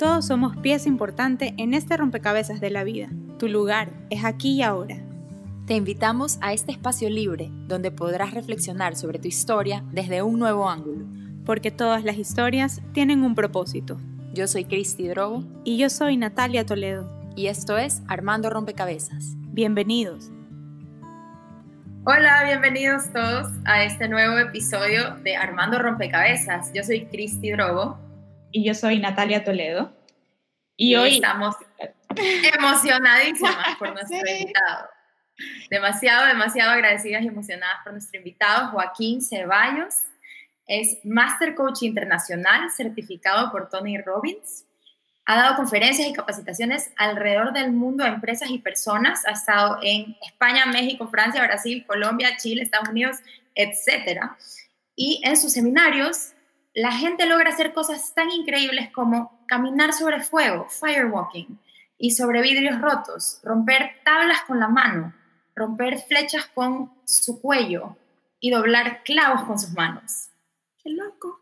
Todos somos pieza importante en este rompecabezas de la vida. Tu lugar es aquí y ahora. Te invitamos a este espacio libre donde podrás reflexionar sobre tu historia desde un nuevo ángulo. Porque todas las historias tienen un propósito. Yo soy Cristi Drogo. Y yo soy Natalia Toledo. Y esto es Armando Rompecabezas. Bienvenidos. Hola, bienvenidos todos a este nuevo episodio de Armando Rompecabezas. Yo soy Cristi Drogo. Y yo soy Natalia Toledo. Y, hoy estamos emocionadísimas por nuestro invitado. Demasiado, demasiado agradecidas y emocionadas por nuestro invitado, Joaquín Ceballos. Es Master Coach Internacional certificado por Tony Robbins. Ha dado conferencias y capacitaciones alrededor del mundo a empresas y personas. Ha estado en España, México, Francia, Brasil, Colombia, Chile, Estados Unidos, etc. Y en sus seminarios la gente logra hacer cosas tan increíbles como caminar sobre fuego, firewalking, y sobre vidrios rotos, romper tablas con la mano, romper flechas con su cuello y doblar clavos con sus manos. ¡Qué loco!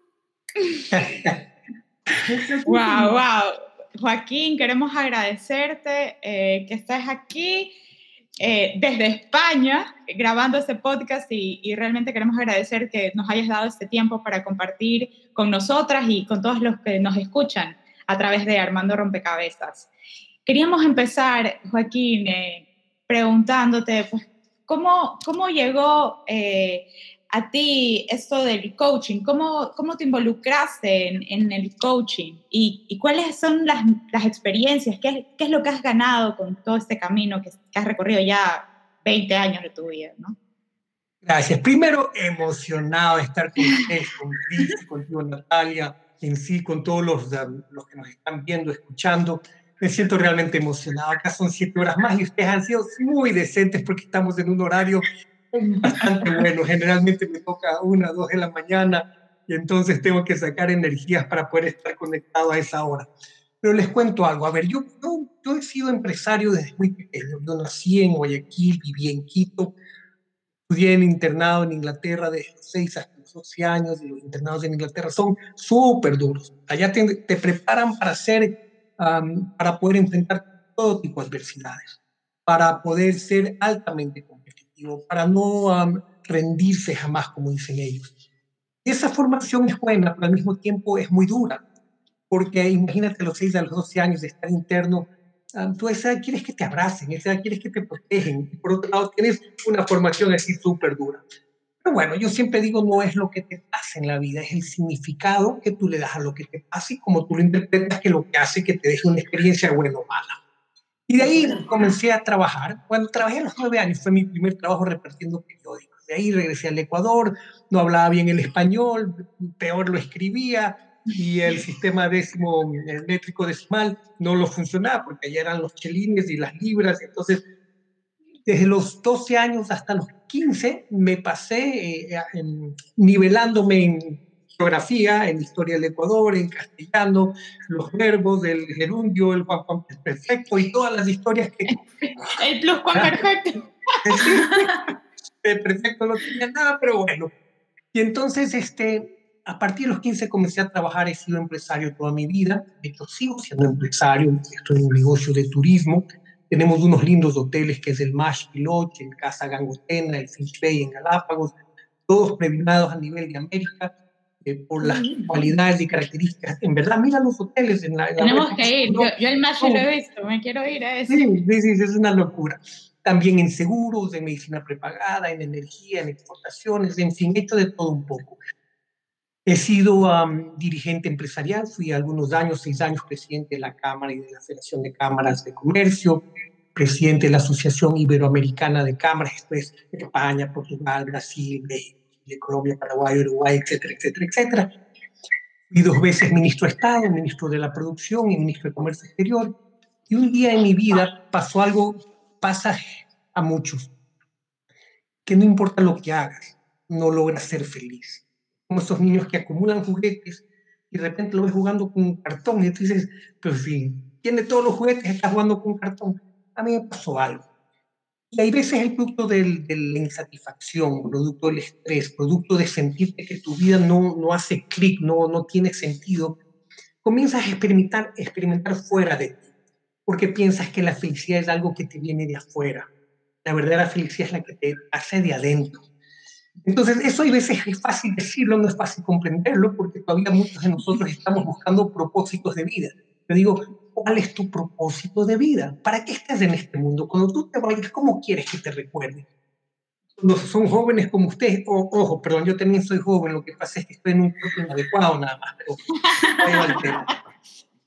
wow, wow. Joaquín, queremos agradecerte eh, que estés aquí eh, desde España grabando este podcast y, realmente queremos agradecer que nos hayas dado este tiempo para compartir con nosotras y con todos los que nos escuchan a través de Armando Rompecabezas. Queríamos empezar, Joaquín, eh, preguntándote, pues, ¿cómo, cómo llegó eh, a ti esto del coaching? ¿Cómo, cómo te involucraste en, en el coaching? ¿Y, ¿Y, cuáles son las, las experiencias? ¿Qué, ¿Qué, es lo que has ganado con todo este camino que, has recorrido ya 20 años de tu vida? ¿no? Gracias. Primero, emocionado de estar con ustedes, con Cris, contigo, Natalia, en sí, con todos los, los que nos están viendo, escuchando. Me siento realmente emocionado. Acá son siete horas más y ustedes han sido muy decentes porque estamos en un horario bastante bueno. Generalmente me toca una, dos de la mañana y entonces tengo que sacar energías para poder estar conectado a esa hora. Pero les cuento algo. A ver, yo, yo, he sido empresario desde muy pequeño. Yo nací en Guayaquil, viví en Quito, estudié en internado en Inglaterra desde los 6 hasta los 12 años y los internados en Inglaterra son súper duros. Allá te, te, preparan para ser, para poder enfrentar todo tipo de adversidades, para poder ser altamente para no rendirse jamás, como dicen ellos. Esa formación es buena, pero al mismo tiempo es muy dura, porque imagínate los 6 a los 12 años de estar interno, tú a esa edad quieres que te abracen, a esa edad quieres que te protegen, y por otro lado tienes una formación así súper dura. Pero bueno, yo siempre digo, no es lo que te pasa en la vida, es el significado que tú le das a lo que te pasa y como tú lo interpretas que lo que hace que te deje una experiencia buena o mala. Y de ahí comencé a trabajar. Cuando trabajé a los nueve años fue mi primer trabajo repartiendo periódicos. De ahí regresé al Ecuador, no hablaba bien el español, peor lo escribía y el sistema décimo, el métrico decimal no lo funcionaba porque allá eran los chelines y las libras. Entonces, desde los 12 años hasta los 15 me pasé eh, nivelándome en geografía, en historia del Ecuador, en castellano, los verbos, del gerundio, el Juan Juan perfecto y todas las historias que... el plus Juan perfecto. el perfecto no tenía nada, pero bueno. Y entonces, este, a partir de los 15 comencé a trabajar, he sido empresario toda mi vida, de hecho sigo siendo empresario, estoy en un negocio de turismo, tenemos unos lindos hoteles que es el Mash Piloche, el Casa Gangotena, el Finch Bay en Galápagos, todos premiados a nivel de América, por las cualidades y características. En verdad, mira los hoteles en la... Tenemos que ir, yo, el más lo he visto, me quiero ir a ese. Sí, sí, sí, es una locura. También en seguros, en medicina prepagada, en energía, en exportaciones, en fin, hecho de todo un poco. He sido dirigente empresarial, fui algunos años, seis años, presidente de la Cámara y de la Federación de Cámaras de Comercio, presidente de la Asociación Iberoamericana de Cámaras, después España, Portugal, Brasil, México de Colombia, Paraguay, Uruguay, etcétera, etcétera, etcétera. Fui dos veces ministro de Estado, ministro de la Producción y ministro de Comercio Exterior. Y un día en mi vida pasó algo, pasa a muchos, que no importa lo que hagas, no logras ser feliz. Como esos niños que acumulan juguetes y de repente lo ves jugando con un cartón y tú dices, pero si tiene todos los juguetes, está jugando con un cartón. A mí me pasó algo. Y hay veces el producto de la insatisfacción, producto del estrés, producto de sentirte que tu vida no, no hace clic, no, no tiene sentido, comienzas a experimentar, experimentar fuera de ti, porque piensas que la felicidad es algo que te viene de afuera. La verdadera felicidad es la que te hace de adentro. Entonces, eso hay veces es fácil decirlo, no es fácil comprenderlo, porque todavía muchos de nosotros estamos buscando propósitos de vida. Yo digo, ¿cuál es tu propósito de vida? ¿Para qué estás en este mundo? Cuando tú te vayas, ¿cómo quieres que te recuerden? Cuando son jóvenes como ustedes, ojo, perdón, yo también soy joven, lo que pasa es que estoy en un cuerpo inadecuado nada más, pero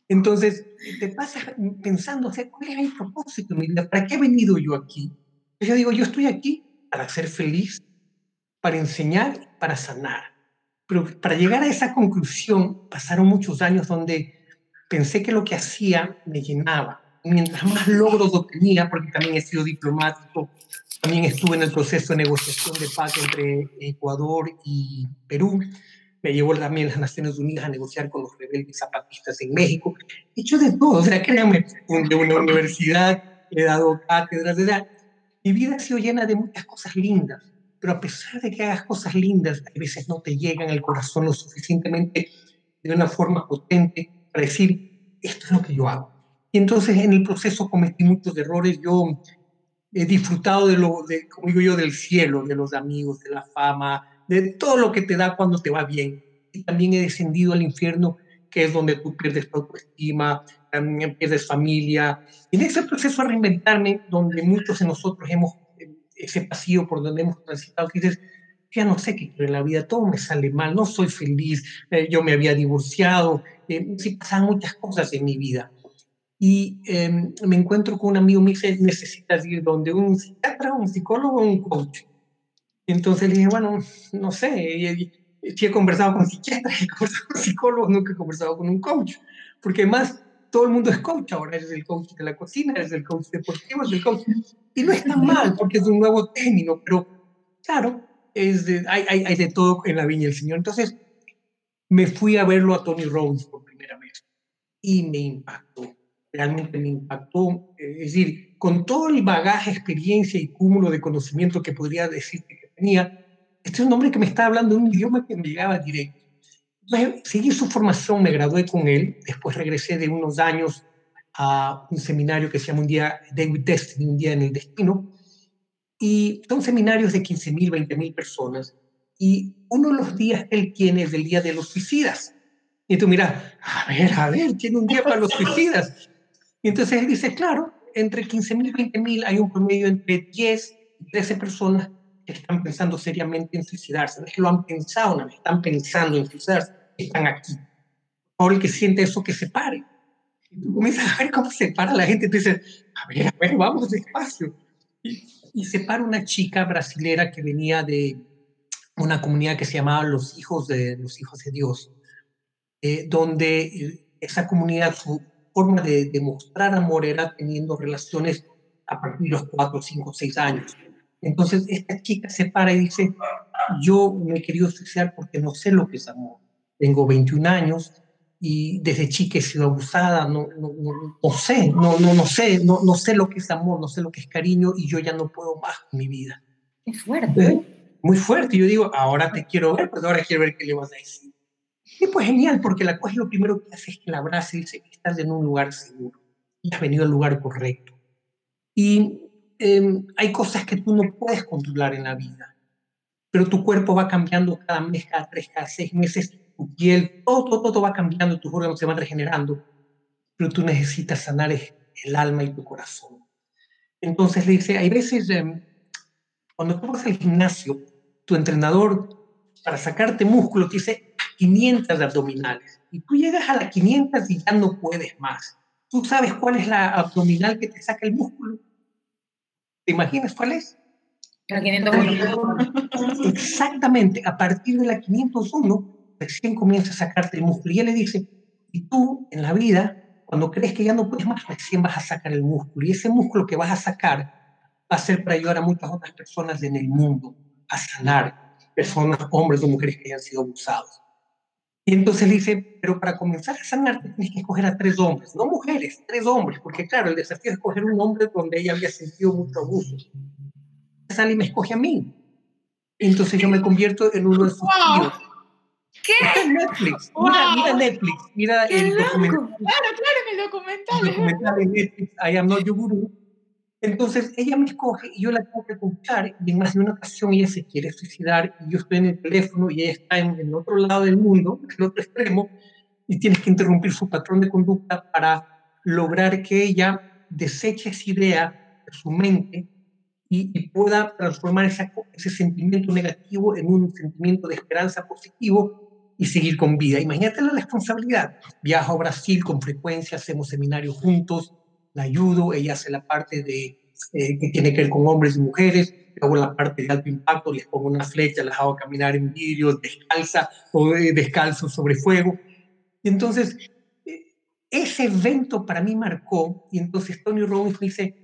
Entonces, te pasas pensando, o sea, ¿cuál es el propósito de mi vida? ¿Para qué he venido yo aquí? Yo digo, yo estoy aquí para ser feliz, para enseñar, para sanar. Pero para llegar a esa conclusión pasaron muchos años donde pensé que lo que hacía me llenaba. Mientras más logros obtenía, porque también he sido diplomático, también estuve en el proceso de negociación de paz entre Ecuador y Perú, me llevó también las Naciones Unidas a negociar con los rebeldes zapatistas en México. He hecho de todo, o sea, créanme, de una universidad, he dado cátedras, de mi vida ha sido llena de muchas cosas lindas, pero a pesar de que hagas cosas lindas, a veces no te llegan al corazón lo suficientemente de una forma potente para decir, esto es lo que yo hago. Y entonces en el proceso cometí muchos errores. Yo he disfrutado de lo, de, como digo yo, del cielo, de los amigos, de la fama, de todo lo que te da cuando te va bien. Y también he descendido al infierno, que es donde tú pierdes tu autoestima, también pierdes familia. Y en ese proceso a reinventarme, donde muchos de nosotros hemos ese pasillo por donde hemos transitado, dices, ya no sé qué quiero en la vida, todo me sale mal, no soy feliz, eh, yo me había divorciado, eh, sí pasan muchas cosas en mi vida. Y em, me encuentro con un amigo, me dice, necesitas ir donde un psiquiatra, un psicólogo un coach. Entonces le dije, bueno, no sé, si he conversado con psiquiatras, he conversado con psicólogos, nunca he conversado con un coach, porque además todo el mundo es coach ahora, eres el coach de la cocina, eres el coach deportivo, eres el coach y no está mal, porque es un nuevo término, pero claro, es de, hay, hay, hay, de todo en la viña del Señor. Entonces, me fui a verlo a Tony Robbins por primera vez y me impactó, realmente me impactó. Es decir, con todo el bagaje, experiencia y cúmulo de conocimiento que podría decirte que tenía, este es un hombre que me estaba hablando un idioma que me llegaba directo. Entonces, seguí su formación, me gradué con él, después regresé de unos años a un seminario que se llama un día David Destiny, un día en el destino, y son seminarios de 15.000, 20.000 personas, y uno de los días que él tiene es el día de los suicidas. Y tú mira, a ver, a ver, tiene un día para los suicidas. Y entonces él dice, claro, entre 15.000 y 20.000 hay un promedio entre 10 y 13 personas que están pensando seriamente en suicidarse. Es que lo han pensado, no, están pensando en suicidarse, están aquí. Ahora el que siente eso, que se pare. Y tú comienzas a ver cómo se para la gente tú dices, a ver, a ver, vamos despacio. Y, y se para una chica brasilera que venía de una comunidad que se llamaba Los Hijos de, los hijos de Dios, eh, donde eh, esa comunidad, su forma de demostrar amor era teniendo relaciones a partir de los 4, 5, 6 años. Entonces esta chica se para y dice, yo me he querido suicidar porque no sé lo que es amor. Tengo 21 años, y desde chica he sido abusada, no, no, no, sé, no, no, no sé, no, no sé lo que es amor, no sé lo que es cariño y yo ya no puedo más con mi vida. Es fuerte. Muy fuerte. Yo digo, ahora te quiero ver, pues ahora quiero ver qué le vas a decir. Y pues genial, porque la cosa lo primero que hace es que la abraza y dice que estás en un lugar seguro y has venido al lugar correcto. Y em, hay cosas que tú no puedes controlar en la vida, pero tu cuerpo va cambiando cada mes, cada tres, cada seis meses tu piel, todo, todo, todo va cambiando, tus órganos se van regenerando, pero tú necesitas sanar el alma y tu corazón. Entonces le dice, hay veces, em, cuando tú vas al gimnasio, tu entrenador, para sacarte músculo, te dice 500 abdominales, y tú llegas a las 500 y ya no puedes más. ¿Tú sabes cuál es la abdominal que te saca el músculo? ¿Te imaginas cuál es? La 501. Exactamente, a partir de la 501 recién comienza a sacarte el músculo. Y él le dice, y tú en la vida, cuando crees que ya no puedes más, recién vas a sacar el músculo. Y ese músculo que vas a sacar va a ser para ayudar a muchas otras personas en el mundo a sanar, personas, hombres o mujeres que hayan sido abusados. Y entonces le dice, pero para comenzar a sanar tienes que escoger a tres hombres, no mujeres, tres hombres, porque claro, el desafío es escoger un hombre donde ella había sentido mucho abuso. Sale y me escoge a mí. Entonces yo me convierto en uno de sus tíos ¿Qué? Netflix. Mira, mira Netflix. Mira Qué el loco. documental, Claro, claro, el documental. el documental de Netflix, I Am Not Your Guru. Entonces ella me escoge y yo la tengo que escuchar y en más de una ocasión ella se quiere suicidar y yo estoy en el teléfono y ella está en el otro lado del mundo, en el otro extremo, y tienes que interrumpir su patrón de conducta para lograr que ella deseche esa idea de su mente y, y pueda transformar esa, ese sentimiento negativo en un sentimiento de esperanza positivo y seguir con vida. Imagínate la responsabilidad. Viajo a Brasil con frecuencia, hacemos seminarios juntos, la ayudo, ella hace la parte de eh, que tiene que ver con hombres y mujeres, hago la parte de alto impacto, les pongo una flecha, las hago caminar en vidrio, descalza o eh, descalzo sobre fuego. Y entonces, eh, ese evento para mí marcó, y entonces Tony Robbins me dice,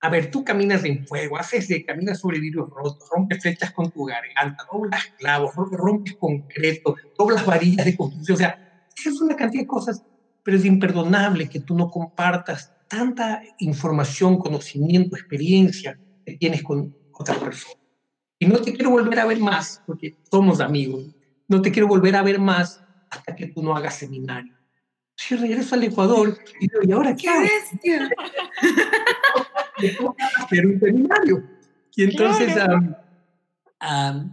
a ver, tú caminas en fuego, haces de, caminas sobre vidrios rotos, rompes flechas con tu garganta, doblas clavos, rom- rompes concreto, doblas varillas de construcción, o sea, es una cantidad de cosas, pero es imperdonable que tú no compartas tanta información, conocimiento, experiencia que tienes con otra persona. Y no te quiero volver a ver más, porque somos amigos, no te quiero volver a ver más hasta que tú no hagas seminario. Yo regreso al Ecuador y digo, ¿y ahora qué ¡Qué hago? hacer un seminario. Y entonces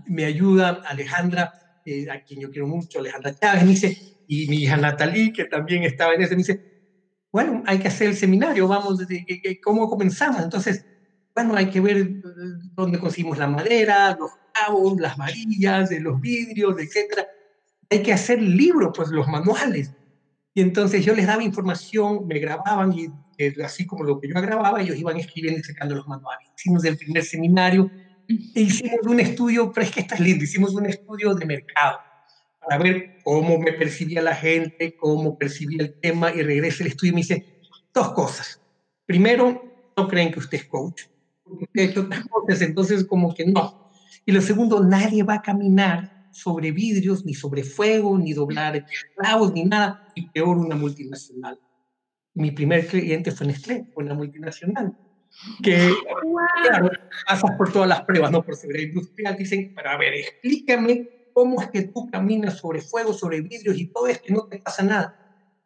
me ayuda Alejandra, eh, a quien yo quiero mucho, Alejandra Chávez, me dice, y mi hija Natalie, que también estaba en ese, me dice, bueno, hay que hacer el seminario, vamos, ¿cómo comenzamos? Entonces, bueno, hay que ver eh, dónde conseguimos la madera, los cabos, las varillas, los vidrios, etcétera. Hay que hacer libros, pues los manuales. Y entonces yo les daba información, me grababan y eh, así como lo que yo grababa, ellos iban escribiendo y sacando los manuales. Hicimos el primer seminario e hicimos un estudio, pero es que está lindo, hicimos un estudio de mercado para ver cómo me percibía la gente, cómo percibía el tema y regresa el estudio y me dice dos cosas. Primero, no creen que usted es coach, porque usted ha hecho otras cosas, entonces como que no. Y lo segundo, nadie va a caminar sobre vidrios, ni sobre fuego, ni doblar clavos, ni nada, y peor una multinacional. Mi primer cliente fue Nestlé, una multinacional, que claro, pasas por todas las pruebas, no por seguridad industrial, dicen, pero a ver, explícame cómo es que tú caminas sobre fuego, sobre vidrios y todo esto y no te pasa nada.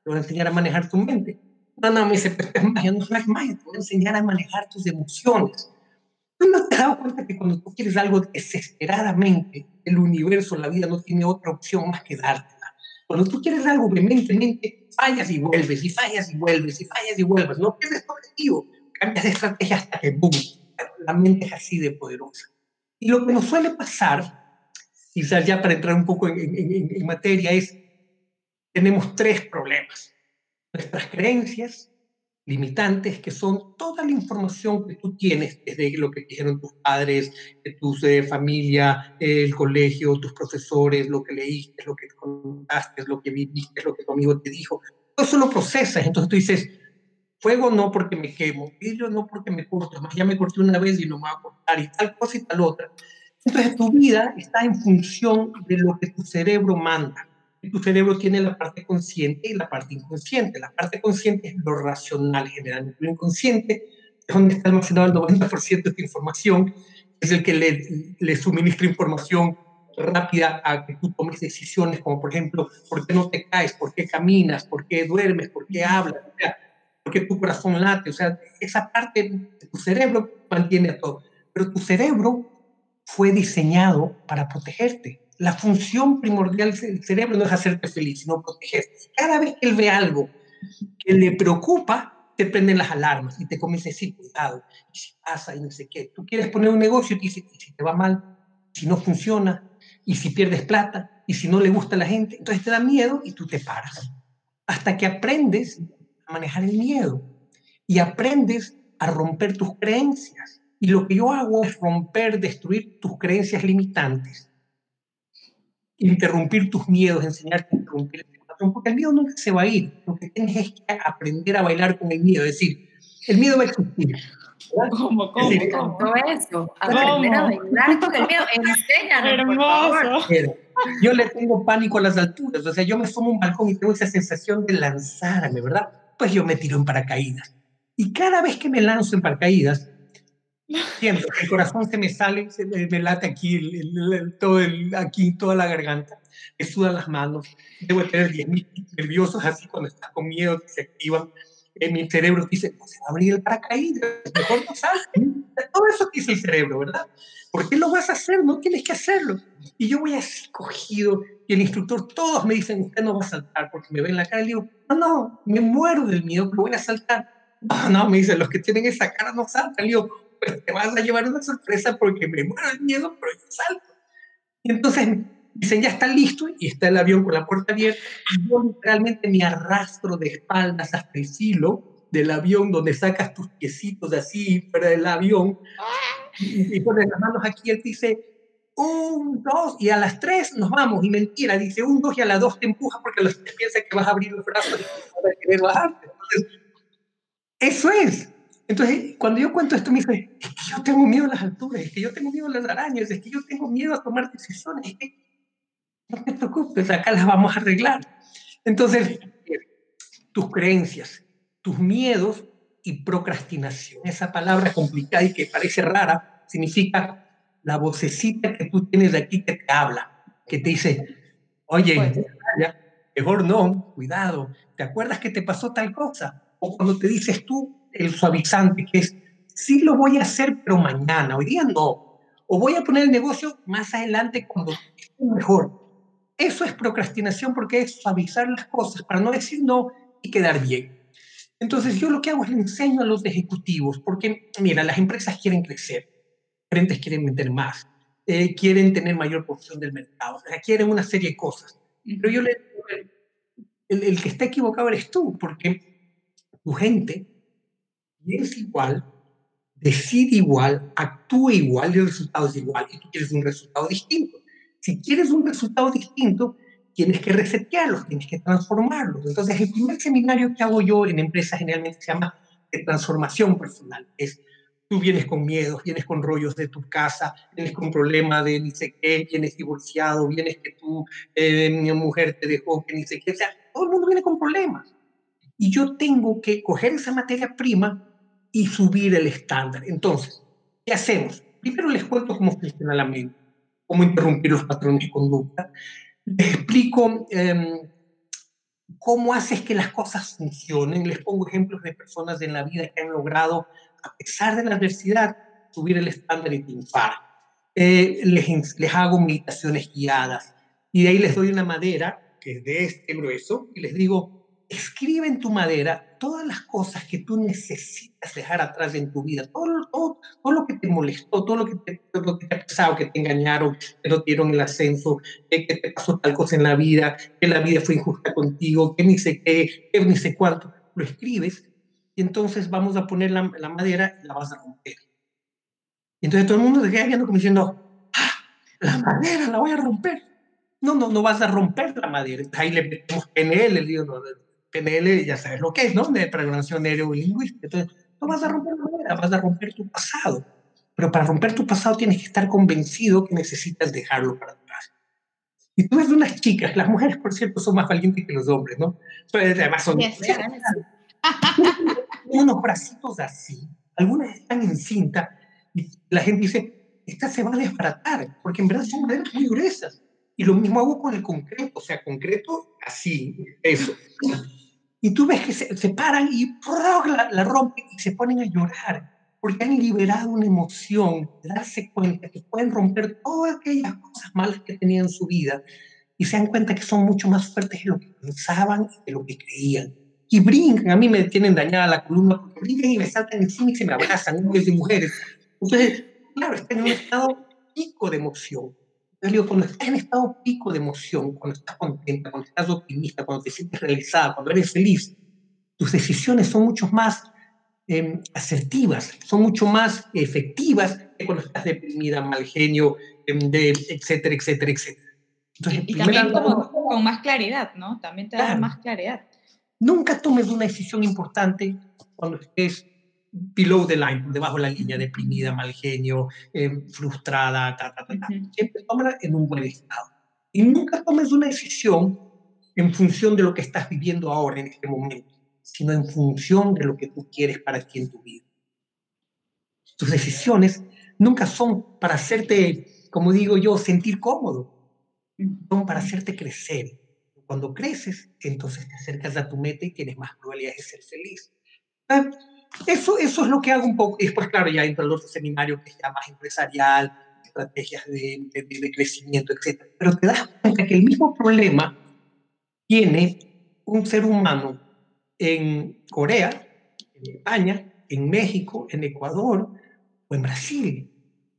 Te voy a enseñar a manejar tu mente. No, no, me dice, pero es magia, no es magia, te voy a enseñar a manejar tus emociones. ¿Tú no te has dado cuenta que cuando tú quieres algo desesperadamente, el universo, la vida no tiene otra opción más que dártela? Cuando tú quieres algo vehementemente, fallas y vuelves, y fallas y vuelves, y fallas y vuelves. No pierdes tu objetivo, cambias de estrategia hasta que boom. La mente es así de poderosa. Y lo que nos suele pasar, quizás ya para entrar un poco en, en- en- materia, es tenemos tres problemas. Nuestras creencias limitantes, que son toda la información que tú tienes, desde lo que dijeron tus padres, tu eh, familia, el colegio, tus profesores, lo que leíste, lo que contaste, lo que viviste, lo que tu amigo te dijo. Todo eso lo procesas. Entonces tú dices, fuego no porque me quemo, vidrio no porque me corto, además ya me corté una vez y no me va a cortar, y tal cosa y tal otra. Entonces tu vida está en función de lo que tu cerebro manda. Y tu cerebro tiene la parte consciente y la parte inconsciente. La parte consciente es lo racional generalmente. Lo inconsciente es donde está almacenado el 90% de esta información, es el que le, le suministra información rápida a que tú tomes decisiones, como por ejemplo, ¿por qué no te caes? ¿Por qué caminas? ¿Por qué duermes? ¿Por qué hablas? O sea, ¿Por qué tu corazón late? O sea, esa parte de tu cerebro mantiene a todo. Pero tu cerebro fue diseñado para protegerte. La función primordial del cerebro no es hacerte feliz, sino protegerte. Cada vez que él ve algo que le preocupa, te prenden las alarmas y te comienza a decir, cuidado, y si pasa y no sé qué. Tú quieres poner un negocio y te dice, ¿y si te va mal? Si no funciona, y si pierdes plata, y si no le gusta a la gente, entonces te da miedo y tú te paras. Hasta que aprendes a manejar el miedo y aprendes a romper tus creencias. Y lo que yo hago es romper, destruir tus creencias limitantes, interrumpir tus miedos, enseñarte a interrumpir el patrón, porque el miedo nunca se va a ir. Lo que tienes es que aprender a bailar con el miedo, es decir, el miedo va a existir. ¿Cómo, cómo, Sí. cómo? Todo eso. Aprender a bailar con el miedo. Enséñanos, por favor. Hermoso. Pero yo le tengo pánico a las alturas, o sea, yo me sumo a un balcón y tengo esa sensación de lanzarme, ¿verdad? Pues yo me tiro en paracaídas. Y cada vez que me lanzo en paracaídas, siento que el corazón se me sale, se me, me late aquí, el- el- el- todo aquí toda la garganta. me sudan las manos, debo tener 10.000 nerviosos así cuando estás con miedo que se activan. En mi cerebro dice, no se va a abrir el paracaídas, mejor no salga. Todo eso dice el cerebro, ¿verdad? ¿Por qué lo vas a hacer? No tienes que hacerlo. Y yo voy así cogido y el instructor, todos me dicen, usted no va a saltar porque me ven en la cara y digo, no, no, me muero del miedo, pero voy a saltar. No, no, me dicen, los que tienen esa cara no saltan. Y digo, te vas a llevar una sorpresa porque me muero del miedo, pero yo salto. Y entonces dicen, ya está listo, y está el avión con la puerta abierta, y yo literalmente me arrastro de espaldas hasta el filo del avión donde sacas tus piecitos así fuera del avión, y, y pones las manos aquí, él dice, un, dos, y a las tres nos vamos, y mentira, dice un, dos, y a las dos te empuja porque los piensa que vas a abrir los brazos y vas a querer bajarte. Entonces, eso es. Entonces, cuando yo cuento esto, me dice, es que yo tengo miedo a las alturas, es que yo tengo miedo a las arañas, es que yo tengo miedo a tomar decisiones, es que no te preocupes, acá las vamos a arreglar. Entonces, tus creencias, tus miedos y procrastinación, esa palabra complicada y que parece rara, significa la vocecita que tú tienes de aquí que te habla, que te dice, oye, mejor no, cuidado, ¿te acuerdas que te pasó tal cosa? O cuando te dices tú, el suavizante, que es, sí lo voy a hacer, pero mañana, hoy día no. O voy a poner el negocio más adelante cuando esté mejor. Eso es procrastinación porque es suavizar las cosas para no decir no y quedar bien. Entonces yo lo que hago es le enseño a los ejecutivos, porque mira, las empresas quieren crecer, frentes quieren meter más, eh, quieren tener mayor porción del mercado, o sea, quieren una serie de cosas. Pero yo le digo, el, el que está equivocado eres tú, porque tu gente es igual, decide igual, actúa igual y el resultado es igual y tú quieres un resultado distinto. Si quieres un resultado distinto, tienes que resetearlos, tienes que transformarlos. Entonces, el primer seminario que hago yo en empresas generalmente se llama de transformación personal. Es, tú vienes con miedos, vienes con rollos de tu casa, vienes con problema de ni sé qué, vienes divorciado, vienes que tu eh, mujer te dejó, que ni sé qué. O sea, todo el mundo viene con problemas. Y yo tengo que coger esa materia prima y subir el estándar. Entonces, ¿qué hacemos? Primero les cuento cómo funciona la mente, cómo interrumpir los patrones de conducta. Les explico eh, cómo haces que las cosas funcionen. Les pongo ejemplos de personas en la vida que han logrado, a pesar de la adversidad, subir el estándar y triunfar. Eh, les, les hago meditaciones guiadas y de ahí les doy una madera que es de este grueso y les digo, escribe en tu madera todas las cosas que tú necesitas dejar atrás en tu vida, todo, lo que te molestó, todo lo que te, ha pasado, que te engañaron, que no dieron el ascenso, que, que, te pasó tal cosa en la vida, que la vida fue injusta contigo, que ni sé qué, que ni sé cuánto. Lo escribes y entonces vamos a poner la, madera y la vas a romper. Y entonces todo el mundo se queda viendo como diciendo, ¡Ah, la madera la voy a romper. No, no, no vas a romper la madera. Ahí le metemos PNL, le digo, no, PNL ya sabes lo que es, ¿no? De programación neurolingüística. Entonces, no vas a romper la madera, vas a romper tu pasado. Pero para romper tu pasado tienes que estar convencido que necesitas dejarlo para atrás. Y tú ves unas chicas, las mujeres, por cierto, son más valientes que los hombres, ¿no? Pero además son... Yes, unos bracitos así, algunas están en cinta, y la gente dice, esta se va a desbaratar, porque en verdad son maderas muy gruesas. Y lo mismo hago con el concreto, o sea, concreto así, eso. Y tú ves que se, se paran y la, la rompen y se ponen a llorar porque han liberado una emoción darse cuenta que pueden romper todas aquellas cosas malas que tenían en su vida y se dan cuenta que son mucho más fuertes de lo que pensaban y de lo que creían. Y brincan, a mí me tienen dañada la columna porque brincan y me saltan encima y se me abrazan, hombres y mujeres. Entonces, claro, están en un estado pico de emoción. Digo, cuando estás en estado pico de emoción, cuando estás contenta, cuando estás optimista, cuando te sientes realizada, cuando eres feliz, tus decisiones son mucho más eh, asertivas, son mucho más efectivas que cuando estás deprimida, mal genio, eh, de, etcétera, etcétera, etcétera. Entonces, y también como, con más claridad, ¿no? También te da claro. más claridad. Nunca tomes una decisión importante cuando estés below the line, debajo de la línea, deprimida, mal genio, eh, frustrada, ta, ta, ta, ta. Siempre tómala en un buen estado. Y nunca tomes una decisión en función de lo que estás viviendo ahora, en este momento, sino en función de lo que tú quieres para ti en tu vida. Tus decisiones nunca son para hacerte, como digo yo, sentir cómodo. son para hacerte crecer. Cuando creces, entonces te acercas a tu meta y tienes más probabilidades de ser feliz. Ah, eso, eso es lo que hago un poco. Y después, claro, ya entra el otro seminario que es ya más empresarial, estrategias de, de, crecimiento, etc. Pero te das cuenta que el mismo problema tiene un ser humano en Corea, en España, en México, en Ecuador o en Brasil.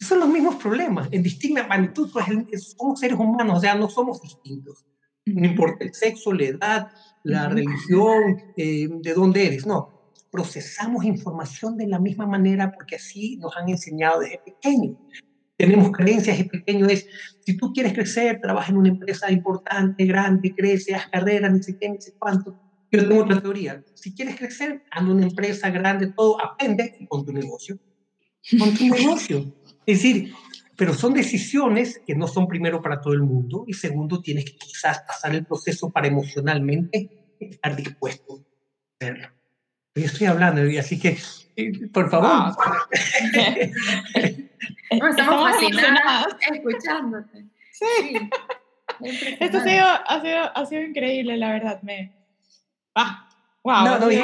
Son los mismos problemas, en distinta magnitud, pues somos seres humanos, o sea, no somos distintos. No importa el sexo, la edad, la religión, eh, de dónde eres, no. Procesamos información de la misma manera porque así nos han enseñado desde pequeño. Tenemos creencias desde pequeño, es, si tú quieres crecer, trabaja en una empresa importante, grande, crece, haz carrera, ni sé qué, ni sé cuánto. Yo tengo otra teoría. Si quieres crecer, anda una empresa grande, todo, aprende y pon tu negocio. Pon tu negocio. Es decir, pero son decisiones que no son primero para todo el mundo y segundo, tienes que quizás pasar el proceso para emocionalmente estar dispuesto a hacerlo. Yo estoy hablando y así que, por favor. estamos fascinados escuchándote. Sí. Esto ha sido, ha, sido, ha sido increíble, la verdad. Me, ah, wow. No, no, y,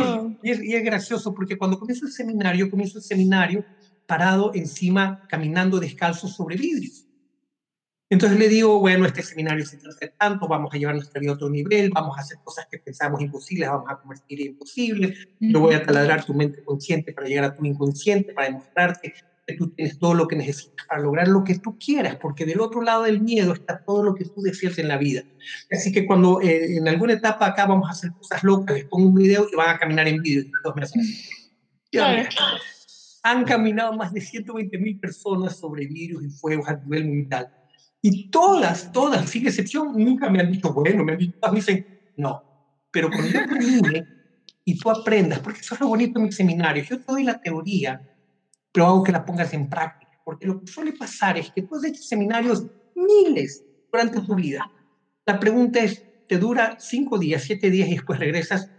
es, y, es, gracioso porque cuando comienzo el seminario, comienzo el seminario parado encima, caminando descalzo sobre vidrios. Entonces le digo, bueno, este seminario se trata de tanto, vamos a llevar nuestra vida a otro nivel, vamos a hacer cosas que pensamos imposibles, vamos a convertir en imposibles, yo voy a taladrar tu mente consciente para llegar a tu inconsciente, para demostrarte que tú tienes todo lo que necesitas para lograr lo que tú quieras, porque del otro lado del miedo está todo lo que tú deseas en la vida. Así que cuando eh, en alguna etapa acá vamos a hacer cosas locas, les pongo un video y van a caminar en vídeo. Han caminado más de 120 mil personas sobre virus y fuegos a nivel mundial. Y todas, todas, sin excepción, nunca me han dicho, bueno, me han dicho, me dicen, no. Pero cuando yo termine y tú aprendas, porque eso es lo bonito en mis seminarios, yo te doy la teoría, pero hago que la pongas en práctica. Porque lo que suele pasar es que tú has hecho seminarios miles durante tu vida. La pregunta es, ¿te dura cinco días, siete días y después regresas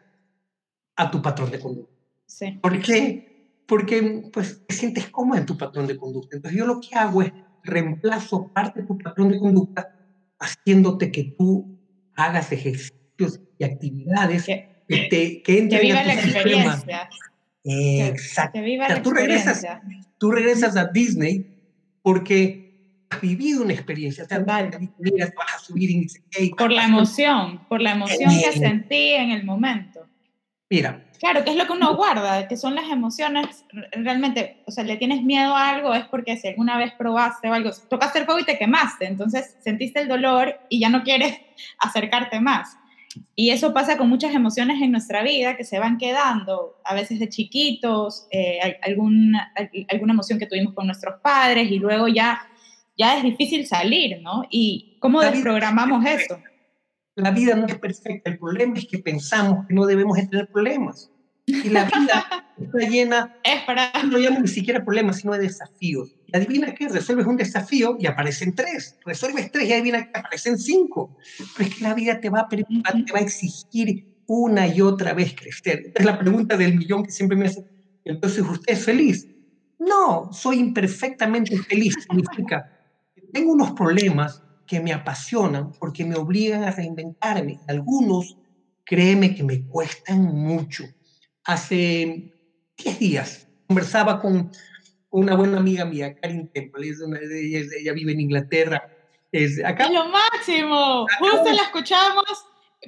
a tu patrón de conducta? Sí. ¿Por qué? porque pues, te sientes cómodo en tu patrón de conducta. Entonces yo lo que hago es reemplazo parte de tu patrón de conducta haciéndote que tú hagas ejercicios y actividades que, te, que entren que viva la experiencia. Exacto. Que viva la tú regresas, tú regresas a Disney porque has vivido una experiencia. Te vas a subir y Por la emoción, por la emoción que sentí en el momento. Mira, Claro, que es lo que uno guarda, que son las emociones, realmente, o sea, le tienes miedo a algo es porque si alguna vez probaste o algo, tocaste el fuego y te quemaste, entonces sentiste el dolor y ya no quieres acercarte más. Y eso pasa con muchas emociones en nuestra vida que se van quedando, a veces de chiquitos, eh, alguna, alguna emoción que tuvimos con nuestros padres y luego ya, ya es difícil salir, ¿no? ¿Y cómo desprogramamos eso? La vida no es perfecta, el problema es que pensamos que no debemos tener problemas. Y la vida está llena, es para... no llamo ni siquiera problemas, sino de desafíos. Y adivina qué, resuelves un desafío y aparecen tres. Resuelves tres y adivina que aparecen cinco. Pero es que la vida te va a, te va a exigir una y otra vez crecer. Es la pregunta del millón que siempre me hacen. Entonces, ¿usted es feliz? No, soy imperfectamente feliz. Significa que tengo unos problemas que me apasionan porque me obligan a reinventarme. Algunos, créeme que me cuestan mucho hace 10 días conversaba con una buena amiga mía, Karin Temple, ella, vive en Inglaterra. Es, acá, lo máximo! Justo la escuchamos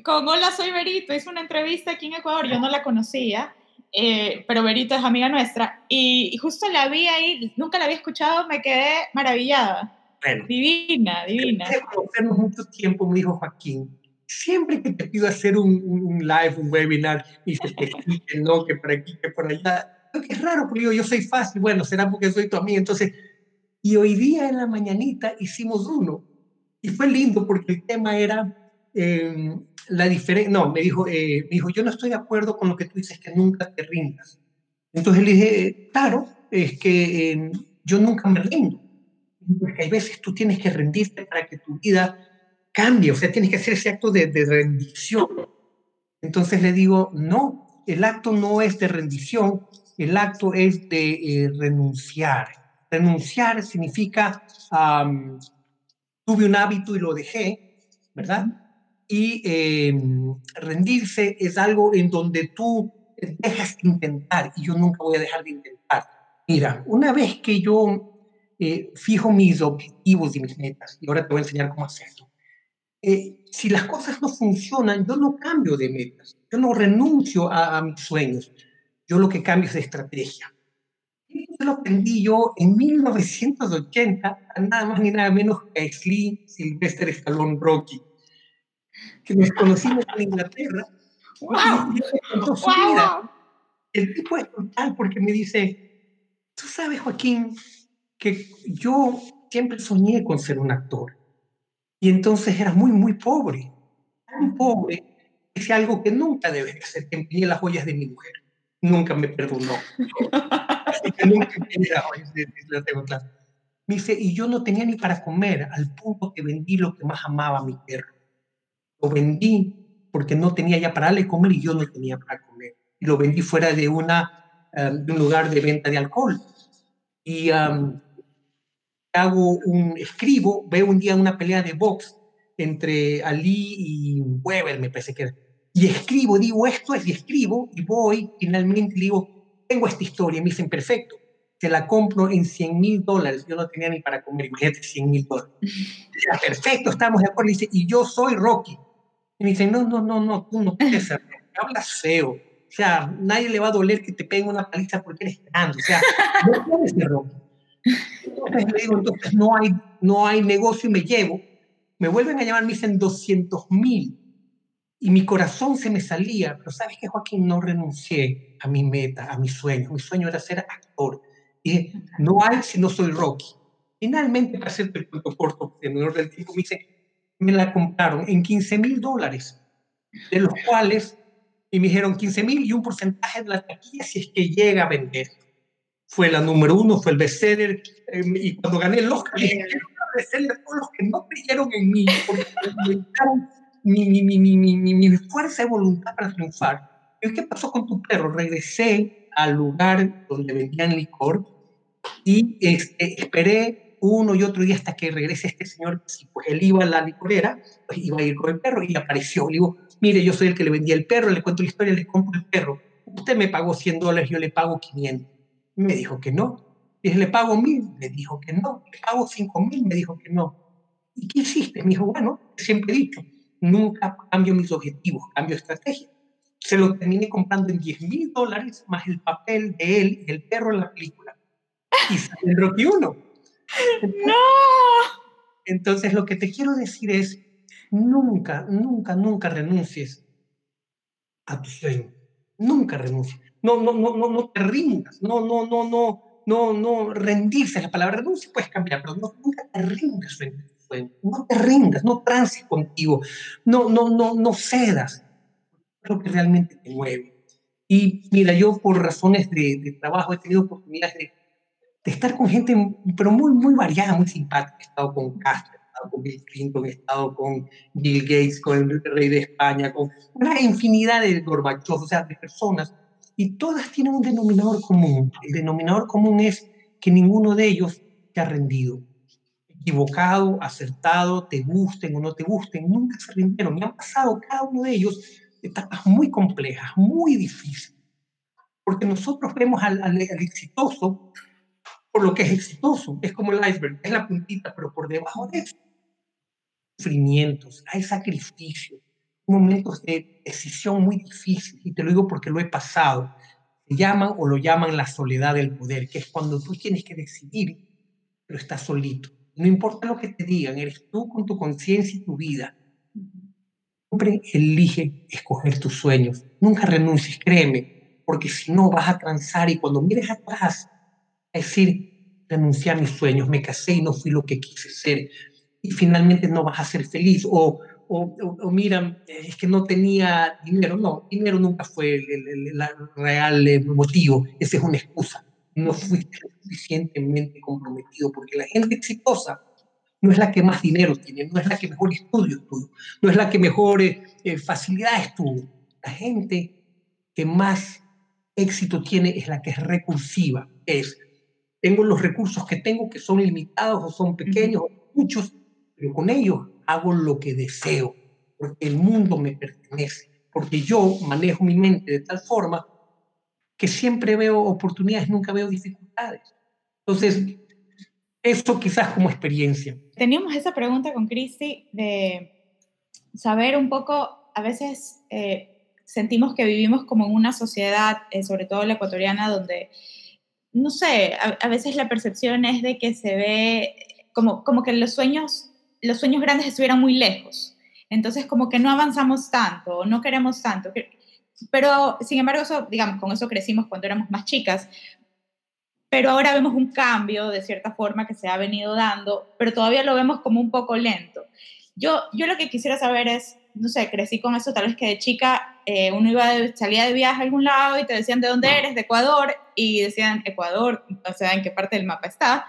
con Hola, soy Berito, hizo una entrevista aquí en Ecuador, yo no la conocía, eh, pero Berito es amiga nuestra, y, justo la vi ahí, nunca la había escuchado, me quedé maravillada. Divina, divina. Conocernos mucho tiempo, me dijo Joaquín, siempre que te pido hacer un, un, live, un webinar, dices que que no, que por aquí, que por allá. Es raro, porque digo, yo soy fácil, bueno, será porque soy tu amigo. Entonces, y hoy día en la mañanita hicimos uno. Y fue lindo porque el tema era eh, la diferencia. No, me dijo, eh, me dijo, yo no estoy de acuerdo con lo que tú dices, que nunca te rindas. Entonces le dije, claro, es que eh, yo nunca me rindo. Porque hay veces tú tienes que rendirte para que tu vida cambia, o sea, tienes que hacer ese acto de, rendición. Entonces le digo, no, el acto no es de rendición, el acto es de eh, renunciar. Renunciar significa, tuve un hábito y lo dejé, ¿verdad? Y em, rendirse es algo en donde tú dejas de intentar y yo nunca voy a dejar de intentar. Mira, una vez que yo eh, fijo mis objetivos y mis metas, y ahora te voy a enseñar cómo hacerlo, eh, si las cosas no funcionan, yo no cambio de metas, yo no renuncio a, a mis sueños, yo lo que cambio es de estrategia. Eso lo aprendí yo en 1980, nada más ni nada menos que a Sly Sylvester Stallone Rocky, que nos conocimos en Inglaterra. ¡Wow! ¡Wow! El tipo es total porque me dice, tú sabes, Joaquín, que yo siempre soñé con ser un actor. Y entonces era muy, muy pobre. Tan pobre que es algo que nunca debe hacer, que empeñé las joyas de mi mujer. Nunca me perdonó. Así que nunca empeñé las joyas de la tengo claro. Me dice, y yo no tenía ni para comer, al punto que vendí lo que más amaba a mi perro. Lo vendí porque no tenía ya para darle comer y yo no tenía para comer. Y lo vendí fuera de, una, um, de un lugar de venta de alcohol. Y um, hago un, escribo, veo un día una pelea de box entre Ali y Weber, me parece que era. Y escribo, digo, esto es, y escribo, y voy, finalmente digo, tengo esta historia, me dicen, perfecto, te la compro en 100 mil dólares, yo no tenía ni para comer, imagínate 100 mil dólares. Perfecto, estamos de acuerdo, y dice, y yo soy Rocky. Y me dicen, no, no, no, no, tú no puedes ser hablas feo. O sea, nadie le va a doler que te peguen una paliza porque eres grande. O sea, no puedes ser Rocky. Entonces le digo, entonces no hay, no hay negocio y me llevo. Me vuelven a llamar, me dicen 200 mil. Y mi corazón se me salía. Pero ¿sabes qué, Joaquín? No renuncié a mi meta, a mi sueño. Mi sueño era ser actor. Y no hay si no soy Rocky. Finalmente, para hacerte el cuento corto, en menor del tiempo, me dice, me la compraron en 15 mil dólares, de los cuales, y me dijeron 15 mil y un porcentaje de la taquilla si es que llega a vender fue la número uno, fue el bestseller, eh, y cuando gané el Oscar, a todos los que no creyeron en mí, porque mi, mi, mi, mi, mi fuerza de voluntad para triunfar. ¿Y qué pasó con tu perro? Regresé al lugar donde vendían licor y este, esperé uno y otro día hasta que regrese este señor, si pues él iba a la licorera, pues iba a ir con el perro y apareció. Le digo, mire, yo soy el que le vendía el perro, le cuento la historia, le compro el perro. Usted me pagó 100 dólares, yo le pago 500. Me dijo que no. Dije, le pago mil. Me dijo que no. Le pago cinco mil. Me dijo que no. ¿Y qué hiciste? Me dijo, bueno, siempre he dicho, nunca cambio mis objetivos, cambio estrategia. Se lo terminé comprando en 10 mil dólares más el papel de él y el perro en la película. Y sale el Rocky 1. ¡No! Entonces, lo que te quiero decir es, nunca, nunca, nunca renuncies a tu sueño. Nunca renuncies no, no, no, no, no te rindas, no, no, no, no, no, no rendirse. La palabra renuncia puedes cambiar, pero no, nunca te rindas No te rindas, no transes contigo, no, no, no, no cedas. lo que realmente te mueve. Y mira, yo por razones de, de trabajo he tenido oportunidades de, de, estar con gente, pero muy, muy variada, muy simpática. He estado con Castro, he estado con Bill Clinton, he estado con Bill Gates, con el rey de España, con una infinidad de Gorbachev, o sea, de personas y todas tienen un denominador común. El denominador común es que ninguno de ellos te ha rendido. Equivocado, acertado, te gusten o no te gusten, nunca se rindieron. Y han pasado cada uno de ellos etapas muy complejas, muy difíciles. Porque nosotros vemos al, al, al exitoso por lo que es exitoso. Es como el iceberg, es la puntita, pero por debajo de eso, sufrimientos, hay sacrificios, momentos de decisión muy difíciles, y te lo digo porque lo he pasado. Se llaman o lo llaman la soledad del poder, que es cuando tú tienes que decidir, pero estás solito. No importa lo que te digan, eres tú con tu conciencia y tu vida. Siempre elige escoger tus sueños. Nunca renuncies, créeme, porque si no vas a transar y cuando mires atrás, a decir, renuncié a mis sueños, me casé y no fui lo que quise ser. Y finalmente no vas a ser feliz. O o, o, miran, es que no tenía dinero. No, dinero nunca fue el, el, el, real eh, motivo, esa es una excusa. No fuiste suficientemente comprometido, porque la gente exitosa no es la que más dinero tiene, no es la que mejor estudios tuvo, no es la que mejor eh, eh, facilidades tuvo. La gente que más éxito tiene es la que es recursiva, es, tengo los recursos que tengo que son limitados o son pequeños, muchos, pero con ellos hago lo que deseo, porque el mundo me pertenece, porque yo manejo mi mente de tal forma que siempre veo oportunidades, nunca veo dificultades. Entonces, eso quizás como experiencia. Teníamos esa pregunta con Cristi de saber un poco, a veces eh, sentimos que vivimos como en una sociedad, eh, sobre todo la ecuatoriana, donde, no sé, a, veces la percepción es de que se ve como, como que los sueños, los sueños grandes estuvieran muy lejos. Entonces, como que no avanzamos tanto, no queremos tanto. Pero, sin embargo, eso, digamos, con eso crecimos cuando éramos más chicas pero ahora vemos un cambio de cierta forma que se ha venido dando, pero todavía lo vemos como un poco lento. Yo, yo lo que quisiera saber es, no sé, crecí con eso, tal vez que de chica eh, uno iba de, salía de viaje a algún lado y te decían de dónde eres, de Ecuador, y decían Ecuador, o sea, en qué parte del mapa está.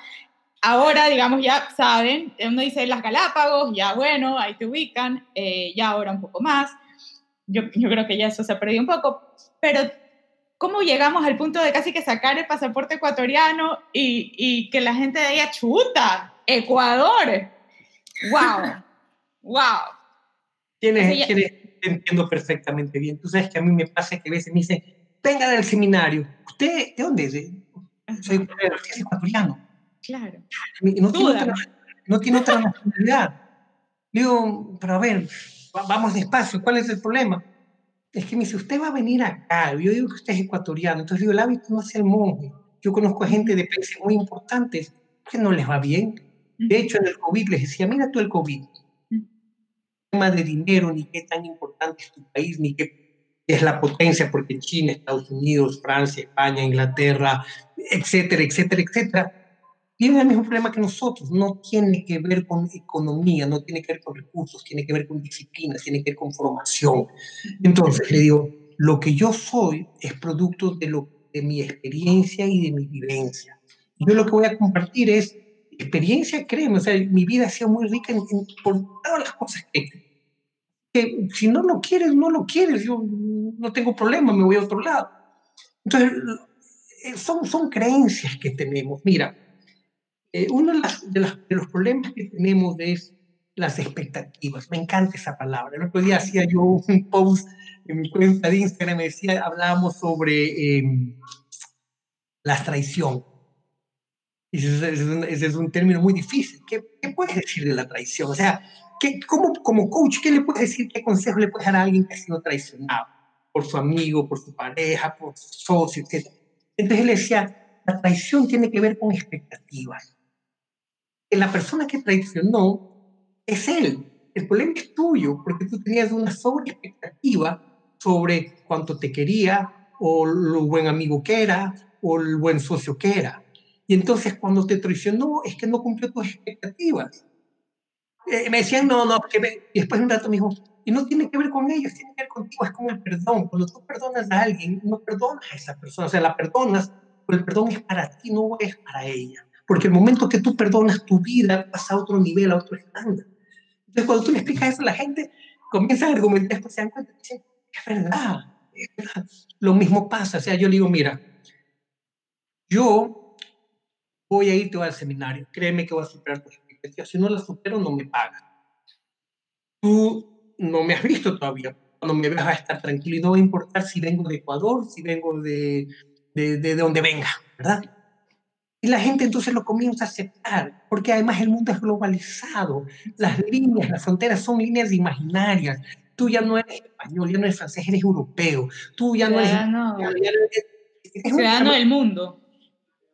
Ahora, digamos, ya saben, uno dice las Galápagos, ya bueno, ahí te ubican, eh, ya ahora un poco más. Yo, yo creo que ya eso se ha perdido un poco, pero ¿cómo llegamos al punto de casi que sacar el pasaporte ecuatoriano y, y que la gente diga, chuta, Ecuador? ¡Wow! ¡Wow! Tienes, te entiendo perfectamente bien. Tú sabes que a mí me pasa que a veces me dicen, venga del seminario. ¿Usted de dónde es? Soy ecuatoriano. Claro. no, tiene otra, no tiene otra nacionalidad. Digo, pero a ver, vamos despacio, ¿cuál es el problema? es que me dice, usted va a venir acá, yo digo que usted es ecuatoriano, entonces digo, el hábito no hace el monje. Yo conozco a gente de países muy importantes que no les va bien. De hecho, en el COVID les decía, mira tú el COVID, tema de dinero, ni qué tan importante es tu país, ni qué es la potencia, porque China, Estados Unidos, Francia, España, Inglaterra, etcétera, etcétera, etcétera, tiene el mismo problema que nosotros, no tiene que ver con economía, no tiene que ver con recursos, tiene que ver con disciplina, tiene que ver con formación. Entonces le digo, lo que yo soy es producto de, lo, de mi experiencia y de mi vivencia. Yo lo que voy a compartir es experiencia, créeme, o sea, mi vida ha sido muy rica en, por todas las cosas que, que si no lo quieres, no lo quieres, yo no tengo problema, me voy a otro lado. Entonces, eh, son, son creencias que tenemos. Mira, eh, uno de, los problemas que tenemos es las expectativas. Me encanta esa palabra. El otro día hacía yo un post en mi cuenta de Instagram, me decía, hablábamos sobre em, la traición. Y ese, es un, término muy difícil. ¿Qué, ¿Qué, puedes decir de la traición? O sea, ¿qué, cómo, como coach, ¿qué le puedes decir? ¿Qué consejo le puedes dar a alguien que ha sido traicionado? Por su amigo, por su pareja, por su socio, etc. Entonces él decía, la traición tiene que ver con expectativas la persona que traicionó es él. El problema es tuyo, porque tú tenías una sobre expectativa sobre cuánto te quería, o lo buen amigo que era, o el buen socio que era. Y entonces cuando te traicionó es que no cumplió tus expectativas. Eh, me decían, no, no, porque y después de un rato me dijo, y no tiene que ver con ellos, tiene que ver contigo, es como el perdón. Cuando tú perdonas a alguien, no perdonas a esa persona, o sea, la perdonas, pero el perdón es para ti, no es para ella. Porque el momento que tú perdonas tu vida pasa a otro nivel, a otro estándar. Entonces, cuando tú le explicas eso a la gente, comienzan a argumentar, pues se dan cuenta, dicen, es verdad, es verdad. Lo mismo pasa, o sea, yo le digo, mira, yo voy a irte al seminario, créeme que voy a superar tus expectativas, si no las supero, no me pagas. Tú no me has visto todavía, cuando me veas a estar tranquilo y no va a importar si vengo de Ecuador, si vengo de, de, de donde venga, ¿verdad? Y la gente entonces lo comienza a aceptar, porque además el mundo es globalizado. Las líneas, las fronteras son líneas imaginarias. Tú ya no eres español, ya no eres francés, eres europeo. Tú ya no eres... ciudadano del mundo.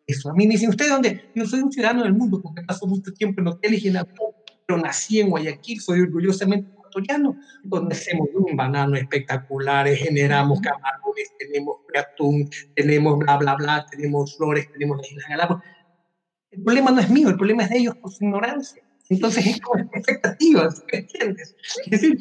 Eso, a mí me dicen, ¿usted dónde? Yo soy un ciudadano del mundo porque paso mucho tiempo en hoteles y en avión, pero nací en Guayaquil, soy orgullosamente ecuatoriano, donde hacemos un banano espectacular, generamos camarones, tenemos atún, tenemos bla, bla, bla, tenemos flores, tenemos las Islas Galápagos. El problema no es mío, el problema es de ellos por su ignorancia. Entonces es como expectativas, ¿entiendes? Es decir,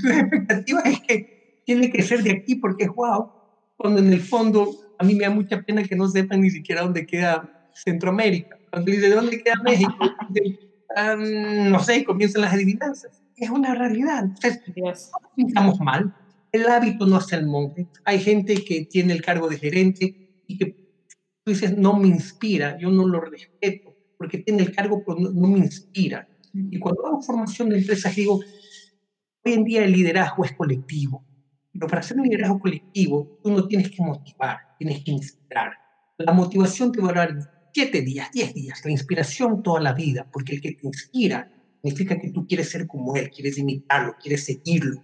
sus expectativas es que tiene que ser de aquí porque es wow, cuando en el fondo a mí me da mucha pena que no sepan ni siquiera dónde queda Centroamérica. Cuando dice dónde queda México, no sé, comienzan las adivinanzas es una realidad. Entonces, no estamos mal. El hábito no hace el monje. Hay gente que tiene el cargo de gerente y que tú dices, no me inspira, yo no lo respeto, porque tiene el cargo, pero no, me inspira. Y cuando hago formación de empresas, digo, hoy en día el liderazgo es colectivo. Pero para hacer un liderazgo colectivo, tú no tienes que motivar, tienes que inspirar. La motivación te va a dar siete días, diez días, la inspiración toda la vida, porque el que te inspira significa que tú quieres ser como él, quieres imitarlo, quieres seguirlo.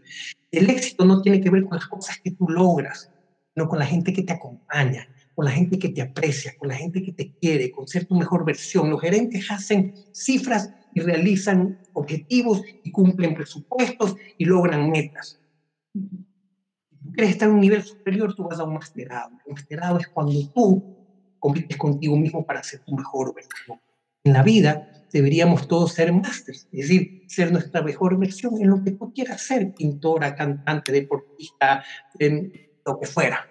El éxito no tiene que ver con las cosas que tú logras, sino con la gente que te acompaña, con la gente que te aprecia, con la gente que te quiere, con ser tu mejor versión. Los gerentes hacen cifras y realizan objetivos y cumplen presupuestos y logran metas. Si tú quieres estar en un nivel superior, tú vas a un masterado. Un masterado es cuando tú compites contigo mismo para ser tu mejor versión. En la vida deberíamos todos ser másteres, es decir, ser nuestra mejor versión en lo que tú quieras ser, pintora, cantante, deportista, en lo que fuera.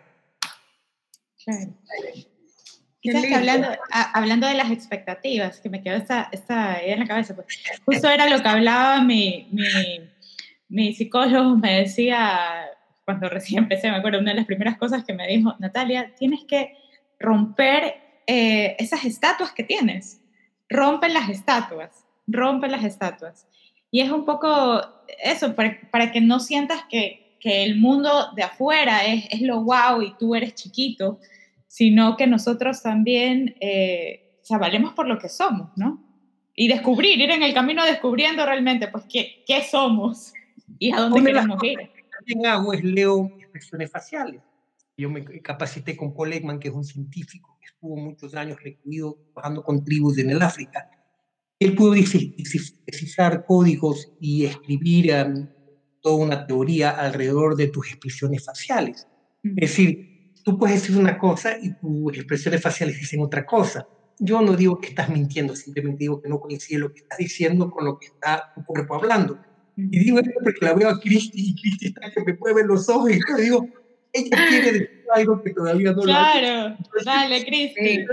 hablando, hablando de las expectativas, que me quedó esta, esta idea en la cabeza, pues, justo era lo que hablaba mi, mi, mi psicólogo, me decía, cuando recién empecé, me acuerdo, una de las primeras cosas que me dijo, Natalia, tienes que romper eh, esas estatuas que tienes. Rompen las estatuas, rompen las estatuas. Y es un poco eso, para, que no sientas que, el mundo de afuera es, es, lo wow y tú eres chiquito, sino que nosotros también eh, valemos por lo que somos, ¿no? Y descubrir, ir en el camino descubriendo realmente, pues, qué, qué somos y a dónde queremos ir. También hago es leo expresiones faciales. Yo me capacité con Paul Ekman, que es un científico que estuvo muchos años recluido trabajando con tribus en el África. Él pudo descifrar códigos y escribir um, toda una teoría alrededor de tus expresiones faciales. Es decir, tú puedes decir una cosa y tus expresiones faciales dicen otra cosa. Yo no digo que estás mintiendo, simplemente digo que no coincide lo que estás diciendo con lo que está tu cuerpo hablando. Y digo esto porque la veo a Cristi y Cristi está que me mueve los ojos y yo digo, ella quiere decir algo que todavía no claro, lo dale, Cristi.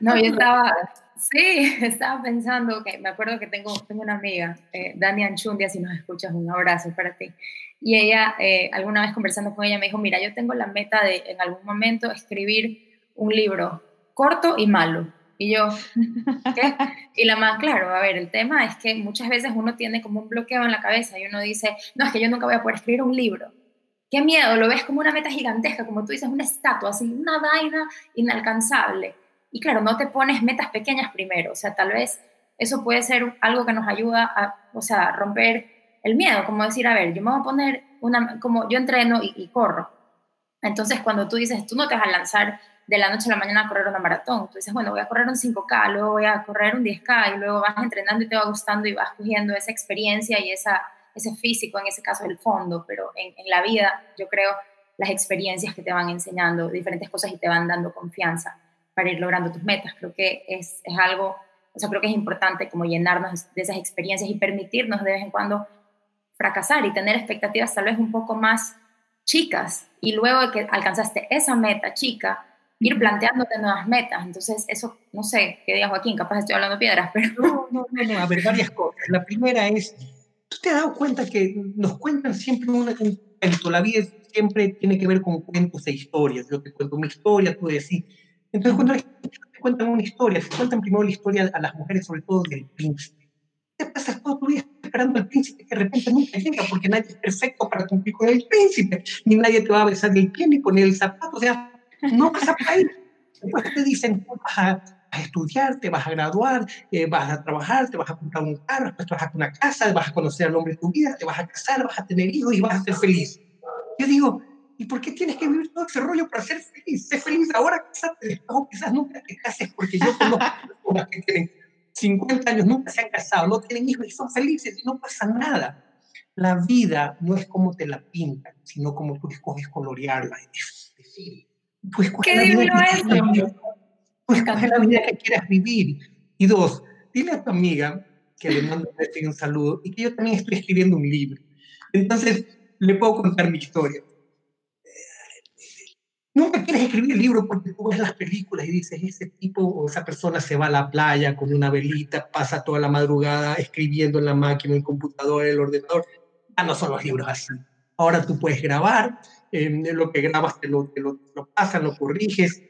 No, yo estaba, sí, estaba pensando que me acuerdo que tengo, tengo una amiga, eh, Dani Anchundia, si nos escuchas, un abrazo para ti. Y ella, eh, alguna vez conversando con ella, me dijo, mira, yo tengo la meta de en algún momento escribir un libro corto y malo. Y yo, ¿qué? Y la más, claro, a ver, el tema es que muchas veces uno tiene como un bloqueo en la cabeza y uno dice, no, es que yo nunca voy a poder escribir un libro. Qué miedo, lo ves como una meta gigantesca, como tú dices, una estatua, así, una vaina inalcanzable. Y claro, no te pones metas pequeñas primero, o sea, tal vez eso puede ser algo que nos ayuda a, o sea, romper el miedo, como decir, a ver, yo me voy a poner una, como yo entreno y, corro. Entonces, cuando tú dices, tú no te vas a lanzar de la noche a la mañana a correr una maratón, tú dices, bueno, voy a correr un 5K, luego voy a correr un 10K y luego vas entrenando y te va gustando y vas cogiendo esa experiencia y esa ese físico, en ese caso el fondo, pero en, la vida yo creo las experiencias que te van enseñando diferentes cosas y te van dando confianza para ir logrando tus metas. Creo que es, es algo, o sea, creo que es importante como llenarnos de esas experiencias y permitirnos de vez en cuando fracasar y tener expectativas tal vez un poco más chicas y luego de que alcanzaste esa meta chica, ir planteándote nuevas metas. Entonces, eso, no sé, qué diga Joaquín, capaz estoy hablando piedras, pero... No, no, no, no, a ver, varias cosas. La primera es ¿Tú te has dado cuenta que nos cuentan siempre un cuento? La vida siempre tiene que ver con cuentos e historias. Yo te cuento mi historia, tú decís. Entonces, cuando te cuentan una historia, se cuentan primero la historia a las mujeres, sobre todo del príncipe. Te pasas todo tu día esperando al príncipe que de repente nunca llega, porque nadie es perfecto para cumplir con el príncipe, ni nadie te va a besar el pie ni poner el zapato. O sea, no pasa por ahí. Después te dicen, vas a estudiar, te vas a graduar, eh, vas a trabajar, te vas a comprar un carro, después te vas a una casa, vas a conocer al hombre de tu vida, te vas a casar, vas a tener hijos y vas a ser feliz. Yo digo, ¿y por qué tienes que vivir todo ese rollo para ser feliz? Sé feliz ahora, casate, o quizás nunca te cases, porque yo conozco personas que tienen 50 años, nunca se han casado, no tienen hijos y son felices y no pasa nada. La vida no es como te la pintan, sino como tú escoges colorearla. Es decir, tú escoges ¿Qué la vida pues coge la vida que quieras vivir. Y dos, dile a tu amiga que le mando un saludo y que yo también estoy escribiendo un libro. Entonces, le puedo contar mi historia. Nunca quieres escribir el libro porque tú ves las películas y dices, ese tipo o esa persona se va a la playa con una velita, pasa toda la madrugada escribiendo en la máquina, en el computador, en el ordenador. Ya no son los libros así. Ahora tú puedes grabar, eh, lo que grabas te lo, te lo, lo pasan, lo corriges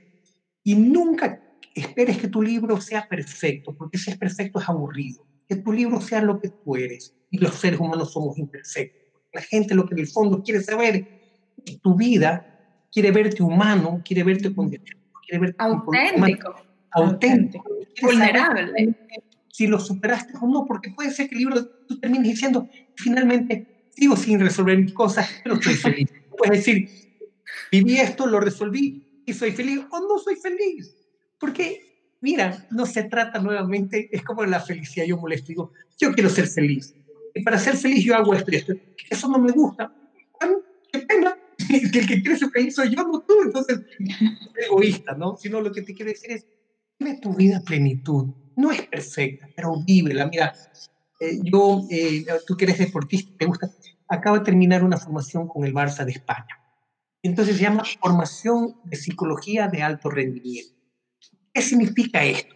y nunca esperes que tu libro sea perfecto, porque si es perfecto es aburrido. que tu libro sea lo que tú eres. Y los seres humanos somos imperfectos. La gente lo que en el fondo quiere saber es tu vida, quiere verte humano, quiere verte con quiere verte auténtico. auténtico. Vulnerable. Si lo superaste o no, porque puede ser que el libro tú termines diciendo, finalmente sigo sin resolver mis cosas, pero estoy feliz. Puedes decir, viví esto, lo resolví y soy feliz o no soy feliz. Porque, mira, no se trata nuevamente, es como la felicidad, yo molesto, digo, yo quiero ser feliz. Y para ser feliz yo hago esto y esto. Eso no me gusta. qué pena, que el que quiere ser feliz soy yo, no tú. Entonces, egoísta, ¿no? Sino lo que te quiero decir es, vive tu vida a plenitud. No es perfecta, pero vívela. Mira, eh, yo, eh, tú que eres deportista, te gusta, acabo de terminar una formación con el Barça de España. Entonces se llama Formación de Psicología de Alto Rendimiento. ¿Qué significa esto?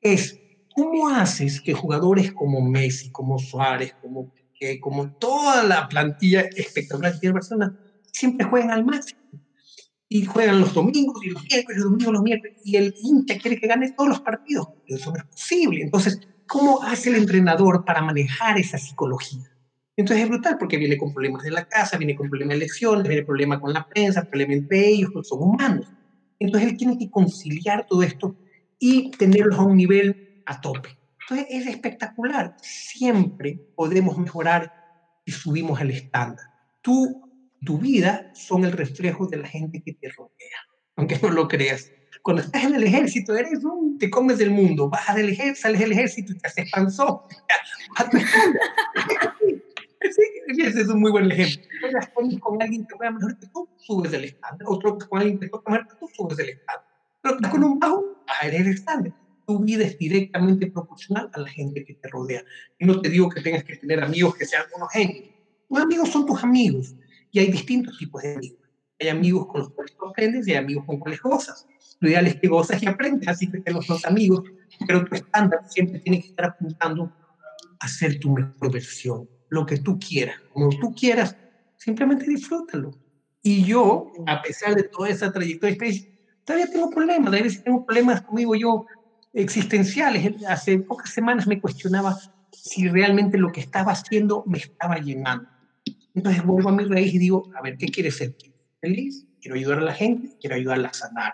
Es cómo haces que jugadores como Messi, como Suárez, como, como toda la plantilla espectacular que tiene Barcelona, siempre jueguen al máximo. Y juegan los domingos y los miércoles, los domingos, los miércoles. Y el hincha quiere que gane todos los partidos. Eso no es posible. Entonces, ¿cómo hace el entrenador para manejar esa psicología? Entonces es brutal porque viene con problemas de la casa, viene con problemas de elecciones, viene problema con la prensa, problema entre ellos, son humanos. Entonces él tiene que conciliar todo esto y tenerlos a un nivel a tope. Entonces es espectacular. Siempre podemos mejorar y subimos el estándar. Tú tu vida son el reflejo de la gente que te rodea, aunque no lo creas. Cuando estás en el ejército, eres un, te comes del mundo, vas del ejército, sales del ejército y te haces panzón. ese es un muy buen ejemplo. Cuando con alguien que juega mejor que tú, subes el estándar. Otro con alguien que toca mejor que tú, subes el estándar. Pero con un bajo, bajas el estándar. Tu vida es directamente proporcional a la gente que te rodea. Y no te digo que tengas que tener amigos que sean unos genios. Tus amigos son tus amigos. Y hay distintos tipos de amigos. Hay amigos con los cuales tú aprendes y hay amigos con los cuales gozas. Lo ideal es que gozas y aprendes, así que tenemos dos amigos, pero tu estándar siempre tiene que estar apuntando a ser tu mejor versión, lo que tú quieras, como tú quieras, simplemente disfrútalo. Y yo, a pesar de toda esa trayectoria, todavía tengo problemas, a veces tengo problemas, como digo yo, existenciales. Hace pocas semanas me cuestionaba si realmente lo que estaba haciendo me estaba llenando. Entonces vuelvo a mi raíz y digo, a ver, ¿qué quieres ser? ¿Feliz? Quiero ayudar a la gente, quiero ayudarla a sanar.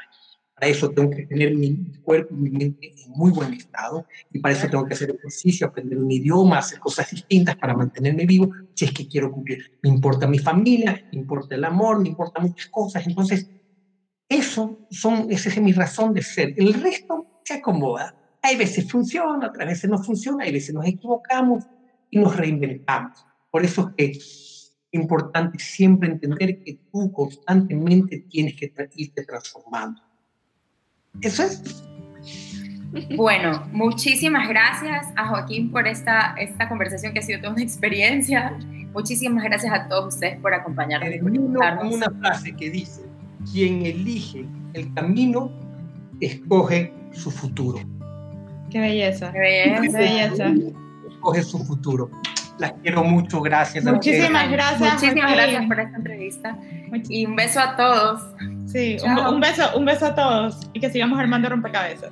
Para eso tengo que tener mi cuerpo y mi mente en muy buen estado y para eso tengo que hacer ejercicio, aprender un idioma, hacer cosas distintas para mantenerme vivo si es que quiero cumplir. Me importa mi familia, me importa el amor, me importan muchas cosas. Entonces, eso son, esa es mi razón de ser. El resto se acomoda. Hay veces funciona, otras veces no funciona, hay veces nos equivocamos y nos reinventamos. Por eso es que importante siempre entender que tú constantemente tienes que irte transformando. Eso es. Bueno, muchísimas gracias a Joaquín por esta, esta conversación que ha sido toda una experiencia. Muchísimas gracias a todos ustedes por acompañarnos. Termino con una frase que dice, quien elige el camino, escoge su futuro. Qué belleza. Qué belleza. Qué belleza. Escoge su futuro. Las quiero mucho, gracias. Muchísimas gracias. Muchísimas gracias por esta entrevista. Y un beso a todos. Sí, un, un, beso, un beso a todos y que sigamos armando rompecabezas.